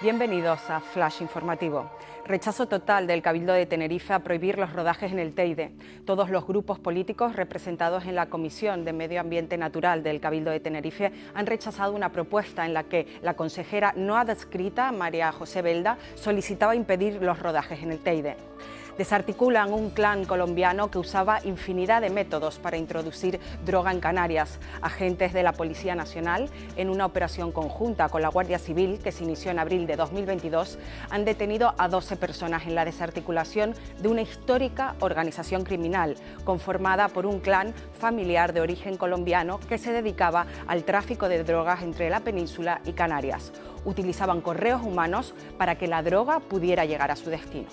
Bienvenidos a Flash Informativo. Rechazo total del Cabildo de Tenerife a prohibir los rodajes en el Teide. Todos los grupos políticos representados en la Comisión de Medio Ambiente Natural del Cabildo de Tenerife han rechazado una propuesta en la que la consejera no adscrita, María José Belda, solicitaba impedir los rodajes en el Teide desarticulan un clan colombiano que usaba infinidad de métodos para introducir droga en Canarias. Agentes de la Policía Nacional, en una operación conjunta con la Guardia Civil que se inició en abril de 2022, han detenido a 12 personas en la desarticulación de una histórica organización criminal conformada por un clan familiar de origen colombiano que se dedicaba al tráfico de drogas entre la península y Canarias. Utilizaban correos humanos para que la droga pudiera llegar a su destino.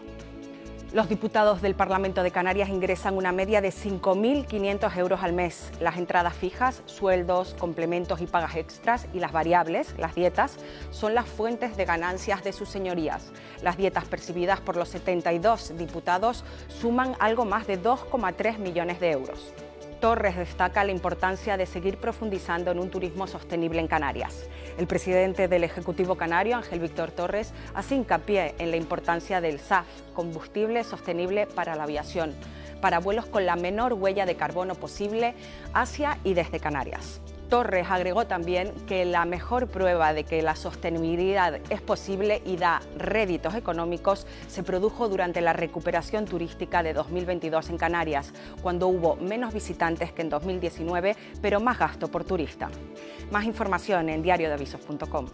Los diputados del Parlamento de Canarias ingresan una media de 5.500 euros al mes. Las entradas fijas, sueldos, complementos y pagas extras y las variables, las dietas, son las fuentes de ganancias de sus señorías. Las dietas percibidas por los 72 diputados suman algo más de 2,3 millones de euros. Torres destaca la importancia de seguir profundizando en un turismo sostenible en Canarias. El presidente del Ejecutivo Canario, Ángel Víctor Torres, hace hincapié en la importancia del SAF, combustible sostenible para la aviación, para vuelos con la menor huella de carbono posible hacia y desde Canarias. Torres agregó también que la mejor prueba de que la sostenibilidad es posible y da réditos económicos se produjo durante la recuperación turística de 2022 en Canarias, cuando hubo menos visitantes que en 2019, pero más gasto por turista. Más información en diariodeavisos.com.